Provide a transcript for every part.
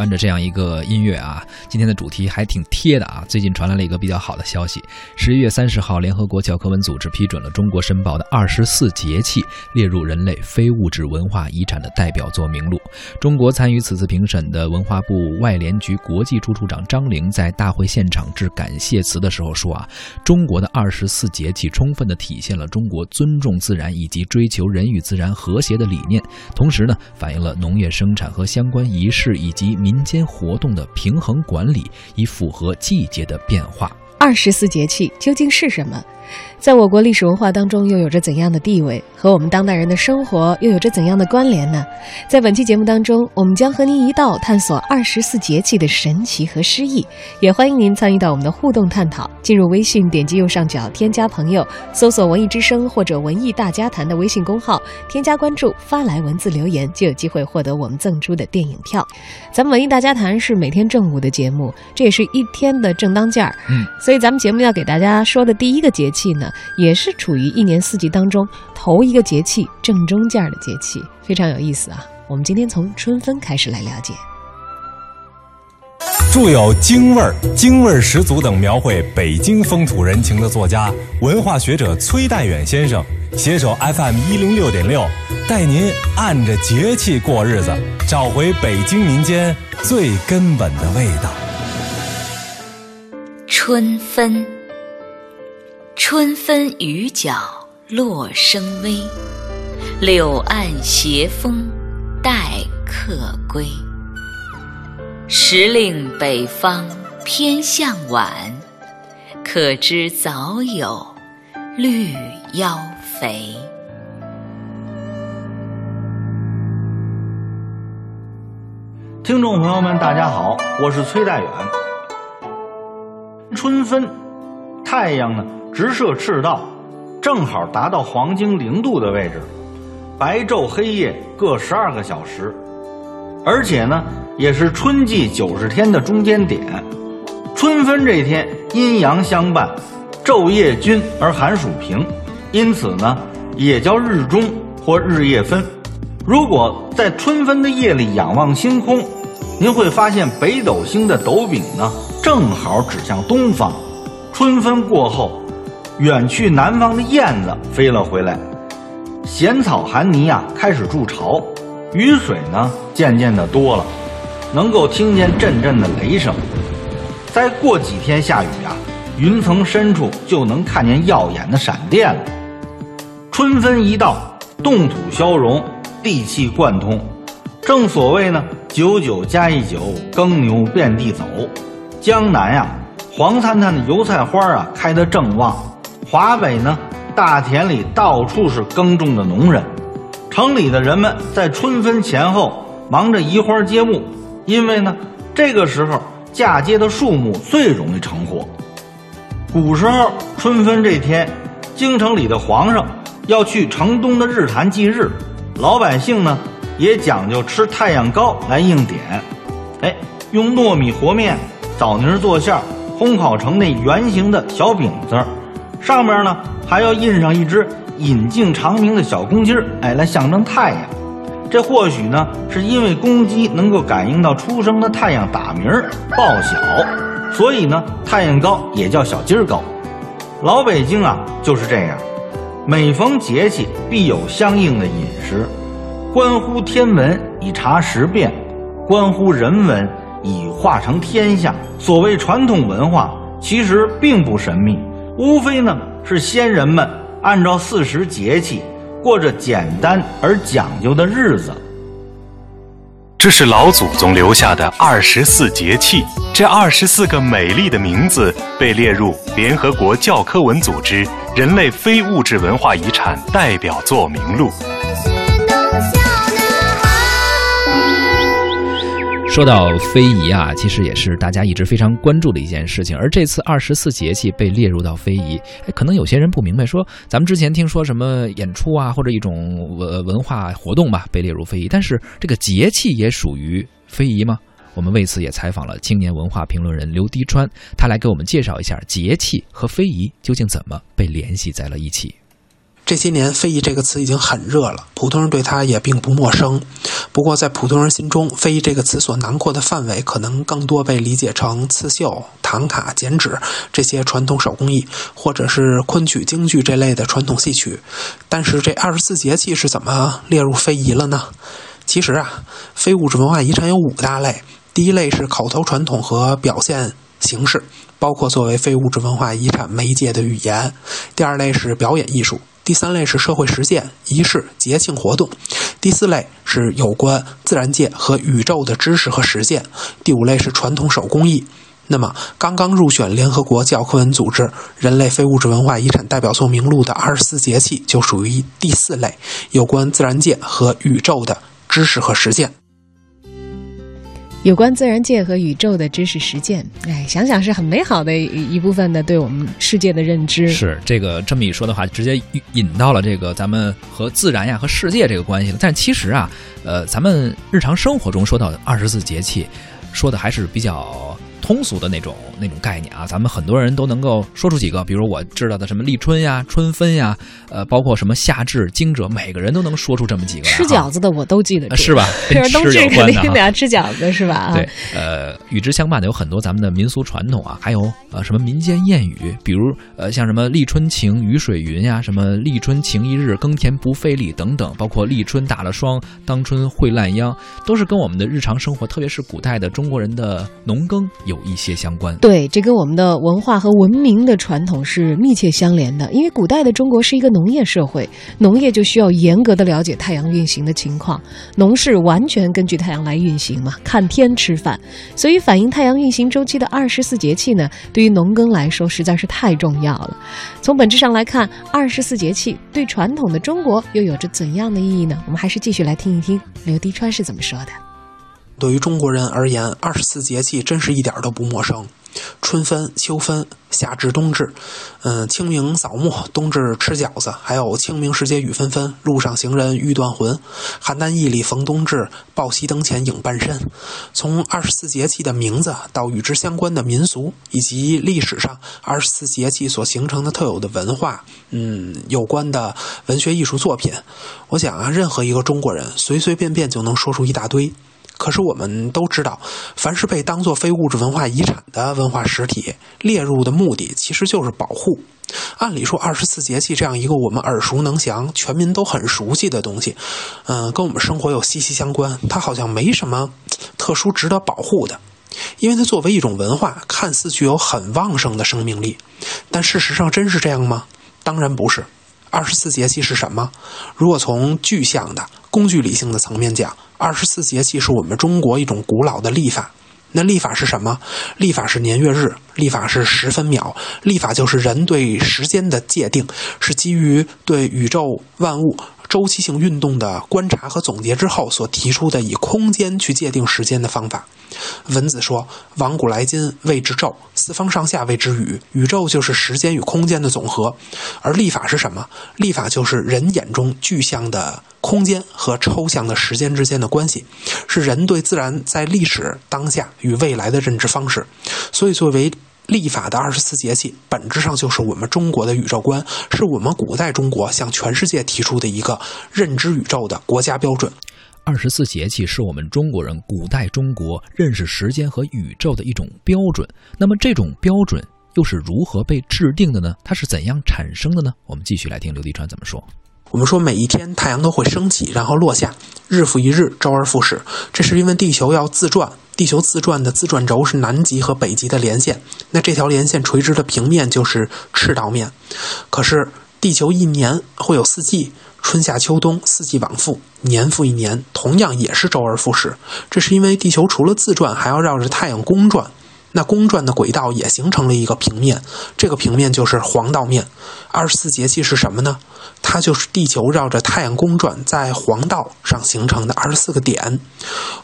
伴着这样一个音乐啊，今天的主题还挺贴的啊。最近传来了一个比较好的消息：十一月三十号，联合国教科文组织批准了中国申报的二十四节气列入人类非物质文化遗产的代表作名录。中国参与此次评审的文化部外联局国际处处长张玲在大会现场致感谢词的时候说啊，中国的二十四节气充分的体现了中国尊重自然以及追求人与自然和谐的理念，同时呢，反映了农业生产和相关仪式以及民。民间活动的平衡管理，以符合季节的变化。二十四节气究竟是什么？在我国历史文化当中，又有着怎样的地位？和我们当代人的生活又有着怎样的关联呢？在本期节目当中，我们将和您一道探索二十四节气的神奇和诗意。也欢迎您参与到我们的互动探讨。进入微信，点击右上角添加朋友，搜索“文艺之声”或者“文艺大家谈”的微信公号，添加关注，发来文字留言，就有机会获得我们赠出的电影票。咱们“文艺大家谈”是每天正午的节目，这也是一天的正当件儿。嗯，所以咱们节目要给大家说的第一个节气呢。也是处于一年四季当中头一个节气正中间的节气，非常有意思啊！我们今天从春分开始来了解。著有京味儿、京味儿十足等描绘北京风土人情的作家、文化学者崔代远先生，携手 FM 一零六点六，带您按着节气过日子，找回北京民间最根本的味道。春分。春分雨脚落声微，柳岸斜风待客归。时令北方偏向晚，可知早有绿腰肥。听众朋友们，大家好，我是崔大远。春分，太阳呢？直射赤道，正好达到黄金零度的位置，白昼黑夜各十二个小时，而且呢，也是春季九十天的中间点。春分这天，阴阳相伴，昼夜均而寒暑平，因此呢，也叫日中或日夜分。如果在春分的夜里仰望星空，您会发现北斗星的斗柄呢，正好指向东方。春分过后。远去南方的燕子飞了回来，咸草寒泥啊开始筑巢，雨水呢渐渐的多了，能够听见阵阵的雷声。再过几天下雨啊，云层深处就能看见耀眼的闪电了。春分一到，冻土消融，地气贯通，正所谓呢，九九加一九，耕牛遍地走。江南呀，黄灿灿的油菜花啊开得正旺。华北呢，大田里到处是耕种的农人，城里的人们在春分前后忙着移花接木，因为呢，这个时候嫁接的树木最容易成活。古时候春分这天，京城里的皇上要去城东的日坛祭日，老百姓呢也讲究吃太阳糕来应点。哎，用糯米和面、枣泥做馅儿，烘烤成那圆形的小饼子。上面呢还要印上一只引颈长鸣的小公鸡儿，哎，来象征太阳。这或许呢是因为公鸡能够感应到出生的太阳打鸣报晓，所以呢太阳糕也叫小鸡儿糕。老北京啊就是这样，每逢节气必有相应的饮食，关乎天文以察时变，关乎人文以化成天下。所谓传统文化，其实并不神秘。无非呢是先人们按照四时节气过着简单而讲究的日子。这是老祖宗留下的二十四节气，这二十四个美丽的名字被列入联合国教科文组织人类非物质文化遗产代表作名录。说到非遗啊，其实也是大家一直非常关注的一件事情。而这次二十四节气被列入到非遗，哎，可能有些人不明白，说咱们之前听说什么演出啊，或者一种文文化活动吧，被列入非遗，但是这个节气也属于非遗吗？我们为此也采访了青年文化评论人刘迪川，他来给我们介绍一下节气和非遗究竟怎么被联系在了一起。这些年，非遗这个词已经很热了，普通人对它也并不陌生。不过，在普通人心中，非遗这个词所囊括的范围，可能更多被理解成刺绣、唐卡、剪纸这些传统手工艺，或者是昆曲、京剧这类的传统戏曲。但是，这二十四节气是怎么列入非遗了呢？其实啊，非物质文化遗产有五大类。第一类是口头传统和表现形式，包括作为非物质文化遗产媒介的语言；第二类是表演艺术；第三类是社会实践、仪式、节庆活动；第四类是有关自然界和宇宙的知识和实践；第五类是传统手工艺。那么，刚刚入选联合国教科文组织人类非物质文化遗产代表作名录的二十四节气就属于第四类，有关自然界和宇宙的知识和实践。有关自然界和宇宙的知识实践，哎，想想是很美好的一部分的对我们世界的认知。是这个这么一说的话，直接引到了这个咱们和自然呀、和世界这个关系了。但其实啊，呃，咱们日常生活中说到二十四节气，说的还是比较。通俗的那种那种概念啊，咱们很多人都能够说出几个，比如我知道的什么立春呀、春分呀，呃，包括什么夏至、惊蛰，每个人都能说出这么几个。吃饺子的我都记得住，是吧？冬至肯定得要吃饺子，是吧？对，呃，与之相伴的有很多咱们的民俗传统啊，还有呃什么民间谚语，比如呃像什么立春晴雨水云呀，什么立春晴一日耕田不费力等等，包括立春打了霜，当春会烂秧，都是跟我们的日常生活，特别是古代的中国人的农耕有。一些相关，对，这跟我们的文化和文明的传统是密切相连的。因为古代的中国是一个农业社会，农业就需要严格的了解太阳运行的情况，农事完全根据太阳来运行嘛，看天吃饭。所以，反映太阳运行周期的二十四节气呢，对于农耕来说实在是太重要了。从本质上来看，二十四节气对传统的中国又有着怎样的意义呢？我们还是继续来听一听刘迪川是怎么说的。对于中国人而言，二十四节气真是一点都不陌生。春分、秋分、夏至、冬至，嗯，清明扫墓，冬至吃饺子，还有清明时节雨纷纷，路上行人欲断魂，邯郸驿里逢冬至，抱膝灯前影半身。从二十四节气的名字到与之相关的民俗，以及历史上二十四节气所形成的特有的文化，嗯，有关的文学艺术作品，我想啊，任何一个中国人随随便便就能说出一大堆。可是我们都知道，凡是被当作非物质文化遗产的文化实体列入的目的，其实就是保护。按理说，二十四节气这样一个我们耳熟能详、全民都很熟悉的东西，嗯，跟我们生活又息息相关，它好像没什么特殊值得保护的，因为它作为一种文化，看似具有很旺盛的生命力。但事实上，真是这样吗？当然不是。二十四节气是什么？如果从具象的工具理性的层面讲，二十四节气是我们中国一种古老的历法。那历法是什么？历法是年月日，历法是时分秒，历法就是人对时间的界定，是基于对宇宙万物。周期性运动的观察和总结之后所提出的以空间去界定时间的方法。文子说：“往古来今谓之宙，四方上下谓之宇。宇宙就是时间与空间的总和。而历法是什么？历法就是人眼中具象的空间和抽象的时间之间的关系，是人对自然在历史当下与未来的认知方式。所以，作为。”历法的二十四节气，本质上就是我们中国的宇宙观，是我们古代中国向全世界提出的一个认知宇宙的国家标准。二十四节气是我们中国人古代中国认识时间和宇宙的一种标准。那么，这种标准又是如何被制定的呢？它是怎样产生的呢？我们继续来听刘迪川怎么说。我们说，每一天太阳都会升起，然后落下，日复一日，周而复始。这是因为地球要自转。地球自转的自转轴是南极和北极的连线，那这条连线垂直的平面就是赤道面。可是地球一年会有四季，春夏秋冬，四季往复，年复一年，同样也是周而复始。这是因为地球除了自转，还要绕着太阳公转。那公转的轨道也形成了一个平面，这个平面就是黄道面。二十四节气是什么呢？它就是地球绕着太阳公转，在黄道上形成的二十四个点。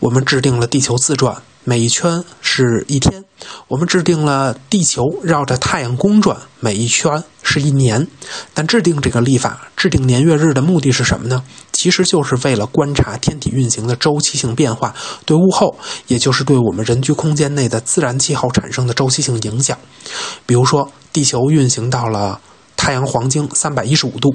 我们制定了地球自转。每一圈是一天，我们制定了地球绕着太阳公转，每一圈是一年。但制定这个历法、制定年月日的目的是什么呢？其实就是为了观察天体运行的周期性变化对物候，也就是对我们人居空间内的自然气候产生的周期性影响。比如说，地球运行到了。太阳黄经三百一十五度，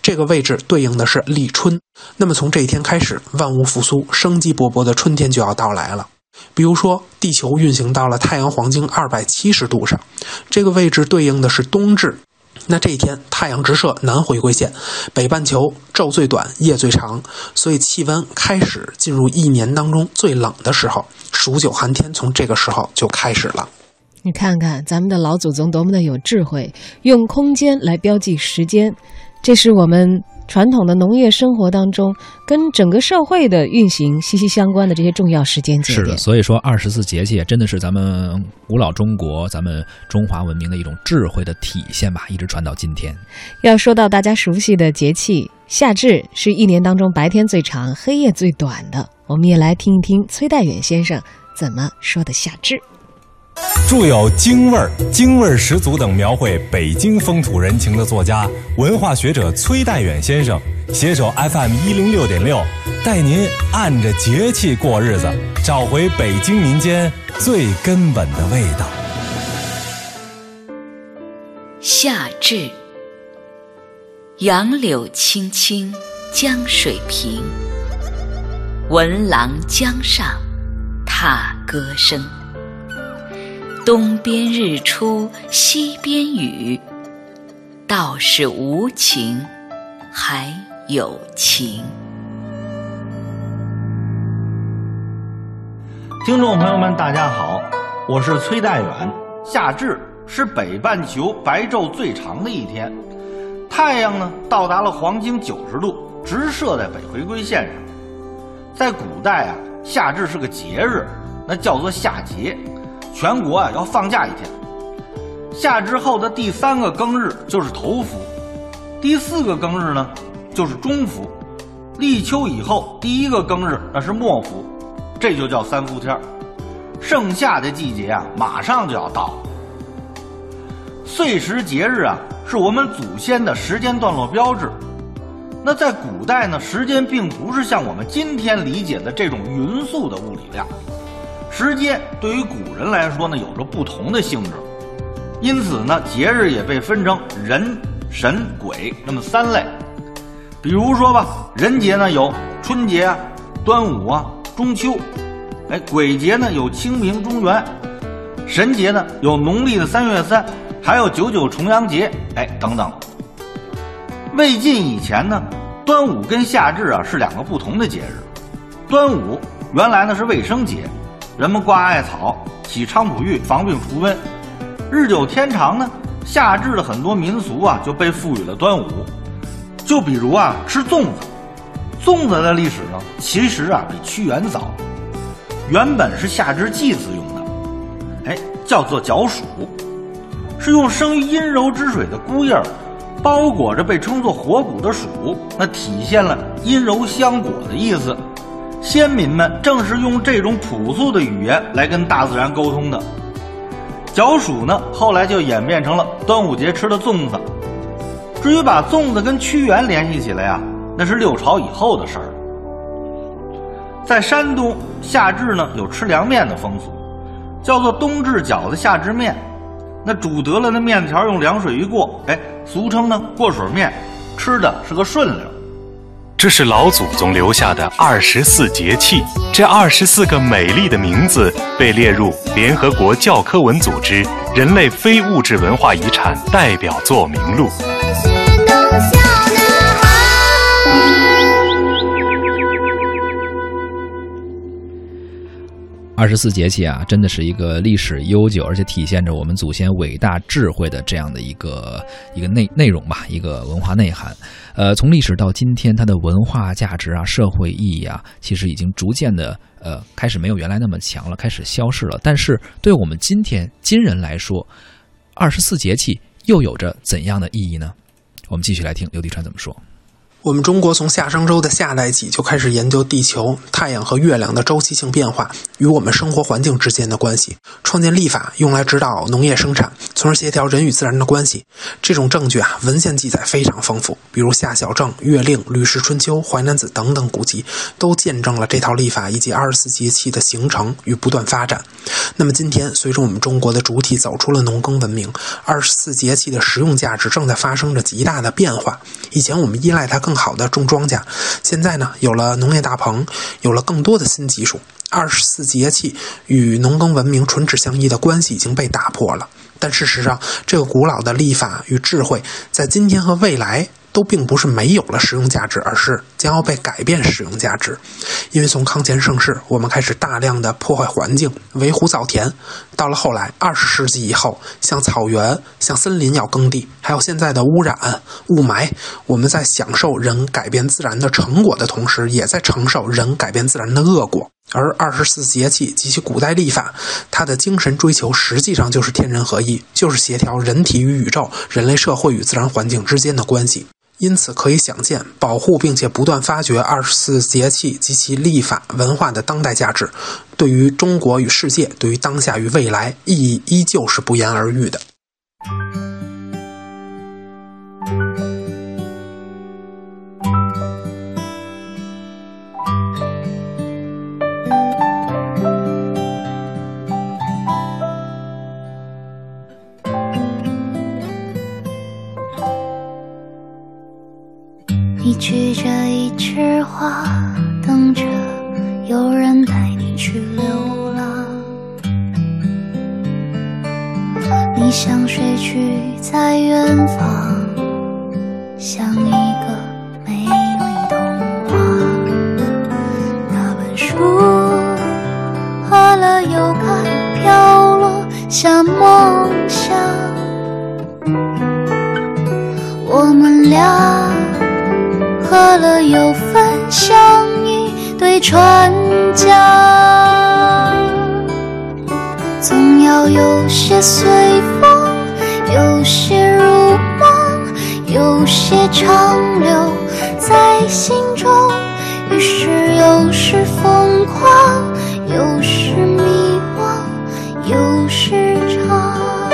这个位置对应的是立春。那么从这一天开始，万物复苏，生机勃勃的春天就要到来了。比如说，地球运行到了太阳黄经二百七十度上，这个位置对应的是冬至。那这一天，太阳直射南回归线，北半球昼最短，夜最长，所以气温开始进入一年当中最冷的时候，数九寒天从这个时候就开始了。你看看咱们的老祖宗多么的有智慧，用空间来标记时间，这是我们传统的农业生活当中跟整个社会的运行息息相关的这些重要时间节点。是的，所以说二十四节气真的是咱们古老中国、咱们中华文明的一种智慧的体现吧，一直传到今天。要说到大家熟悉的节气夏至，是一年当中白天最长、黑夜最短的。我们也来听一听崔代远先生怎么说的夏至。著有京味儿、京味儿十足等描绘北京风土人情的作家、文化学者崔代远先生，携手 FM 一零六点六，带您按着节气过日子，找回北京民间最根本的味道。夏至，杨柳青青江水平，闻郎江上踏歌声。东边日出西边雨，道是无晴还有晴。听众朋友们，大家好，我是崔代远。夏至是北半球白昼最长的一天，太阳呢到达了黄经九十度，直射在北回归线上。在古代啊，夏至是个节日，那叫做夏节。全国啊要放假一天。夏至后的第三个庚日就是头伏，第四个庚日呢就是中伏，立秋以后第一个庚日那是末伏，这就叫三伏天盛夏的季节啊马上就要到了。岁时节日啊是我们祖先的时间段落标志。那在古代呢，时间并不是像我们今天理解的这种匀速的物理量。时间对于古人来说呢，有着不同的性质，因此呢，节日也被分成人、神、鬼那么三类。比如说吧，人节呢有春节、端午啊、中秋，哎，鬼节呢有清明、中元，神节呢有农历的三月三，还有九九重阳节，哎，等等。魏晋以前呢，端午跟夏至啊是两个不同的节日。端午原来呢是卫生节。人们挂艾草、洗菖蒲浴，防病除瘟。日久天长呢，夏至的很多民俗啊就被赋予了端午。就比如啊，吃粽子。粽子的历史呢，其实啊比屈原早。原本是夏至祭祀用的，哎，叫做角黍，是用生于阴柔之水的菇叶儿包裹着被称作火谷的黍，那体现了阴柔相裹的意思。先民们正是用这种朴素的语言来跟大自然沟通的。角黍呢，后来就演变成了端午节吃的粽子。至于把粽子跟屈原联系起来呀，那是六朝以后的事儿。在山东，夏至呢有吃凉面的风俗，叫做冬至饺子夏至面。那煮得了的面条用凉水一过，哎，俗称呢过水面，吃的是个顺溜。这是老祖宗留下的二十四节气，这二十四个美丽的名字被列入联合国教科文组织人类非物质文化遗产代表作名录。二十四节气啊，真的是一个历史悠久，而且体现着我们祖先伟大智慧的这样的一个一个内内容吧，一个文化内涵。呃，从历史到今天，它的文化价值啊、社会意义啊，其实已经逐渐的呃开始没有原来那么强了，开始消逝了。但是对我们今天今人来说，二十四节气又有着怎样的意义呢？我们继续来听刘迪川怎么说。我们中国从夏商周的夏代起就开始研究地球、太阳和月亮的周期性变化与我们生活环境之间的关系，创建历法用来指导农业生产，从而协调人与自然的关系。这种证据啊，文献记载非常丰富，比如夏小正、月令、吕氏春秋、淮南子等等古籍，都见证了这套历法以及二十四节气的形成与不断发展。那么今天，随着我们中国的主体走出了农耕文明，二十四节气的实用价值正在发生着极大的变化。以前我们依赖它更好的种庄稼，现在呢，有了农业大棚，有了更多的新技术，二十四节气与农耕文明唇齿相依的关系已经被打破了。但事实上，这个古老的历法与智慧，在今天和未来。都并不是没有了实用价值，而是将要被改变使用价值。因为从康乾盛世，我们开始大量的破坏环境，围湖造田；到了后来，二十世纪以后，像草原、像森林要耕地，还有现在的污染、雾霾，我们在享受人改变自然的成果的同时，也在承受人改变自然的恶果。而二十四节气及其古代历法，它的精神追求实际上就是天人合一，就是协调人体与宇宙、人类社会与自然环境之间的关系。因此，可以想见，保护并且不断发掘二十四节气及其历法文化的当代价值，对于中国与世界，对于当下与未来，意义依旧是不言而喻的。了又分享一对船桨，总要有些随风，有些如梦，有些长留在心中。于是有时疯狂，有时迷惘，有时长。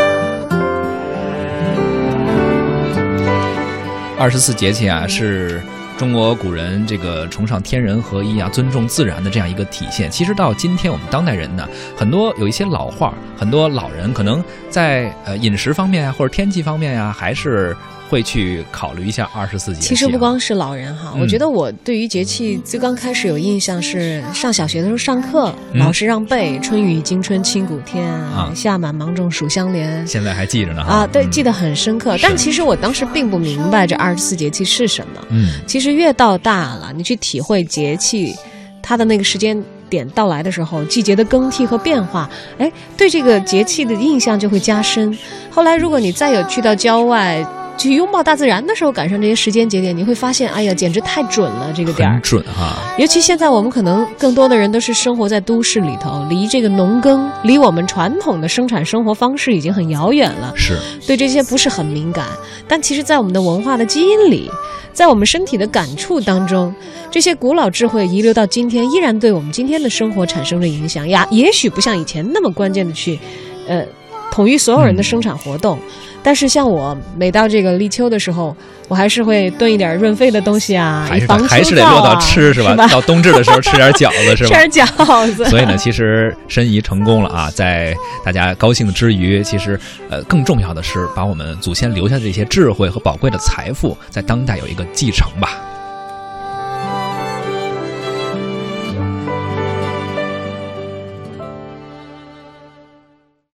二十四节气啊，是。中国古人这个崇尚天人合一啊，尊重自然的这样一个体现，其实到今天我们当代人呢，很多有一些老话，很多老人可能在呃饮食方面啊，或者天气方面呀，还是。会去考虑一下二十四节气。其实不光是老人哈，我觉得我对于节气最刚开始有印象是上小学的时候上课，老师让背“春雨惊春清谷天，夏满芒种暑相连”。现在还记着呢啊，对，记得很深刻。但其实我当时并不明白这二十四节气是什么。嗯，其实越到大了，你去体会节气，它的那个时间点到来的时候，季节的更替和变化，哎，对这个节气的印象就会加深。后来如果你再有去到郊外。去拥抱大自然的时候，赶上这些时间节点，你会发现，哎呀，简直太准了，这个点儿准哈。尤其现在我们可能更多的人都是生活在都市里头，离这个农耕，离我们传统的生产生活方式已经很遥远了，是对这些不是很敏感。但其实，在我们的文化的基因里，在我们身体的感触当中，这些古老智慧遗留到今天，依然对我们今天的生活产生着影响呀。也许不像以前那么关键的去，呃，统一所有人的生产活动。但是像我每到这个立秋的时候，我还是会炖一点润肺的东西啊，还是啊还是得落到吃是吧？到冬至的时候吃点饺子是吧？吃点饺子。所以呢，其实申遗成功了啊，在大家高兴之余，其实呃更重要的是把我们祖先留下的这些智慧和宝贵的财富，在当代有一个继承吧。